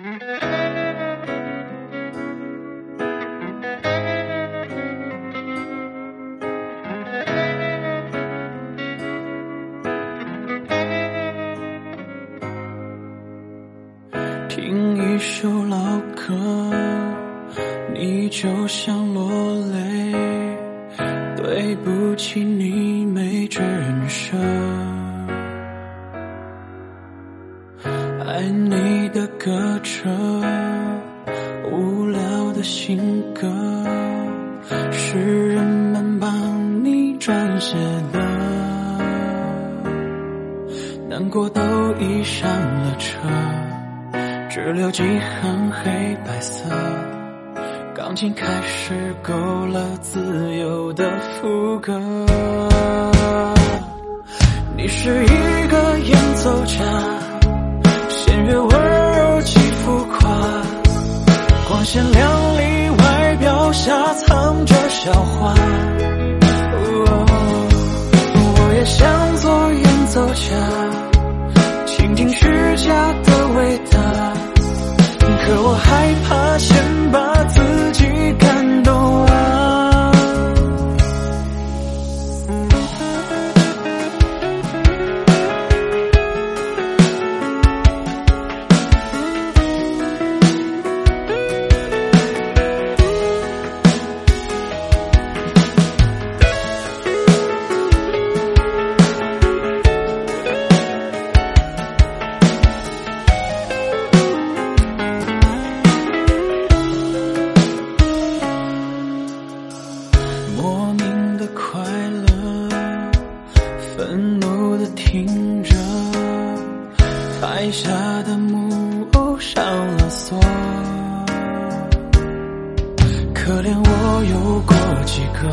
听一首老歌，你就想落泪。对不起，你隔着，无聊的性格，是人们帮你撰写的。难过都已上了车。只留几行黑白色，钢琴开始勾勒自由的副歌。你是一个下藏着笑话。我也想做演奏家，倾听虚假的伟大。可我害怕先把下的木偶上了锁。可怜我有过几个，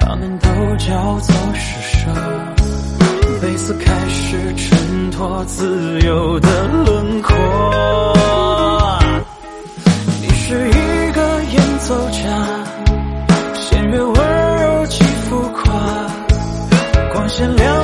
他们都叫做施舍。贝斯开始衬托自由的轮廓。你是一个演奏家。弦乐温柔且浮夸，光鲜亮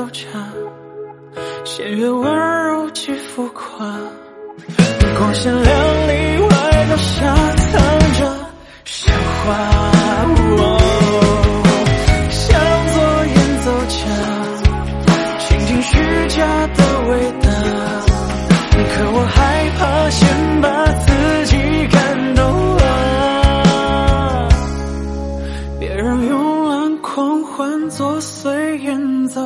演奏家，弦乐温柔极浮夸。光鲜亮丽外表下藏着笑话。想做演奏家，倾听虚假的伟大，可我害怕先把自己感动了！别让慵懒狂欢作祟演奏。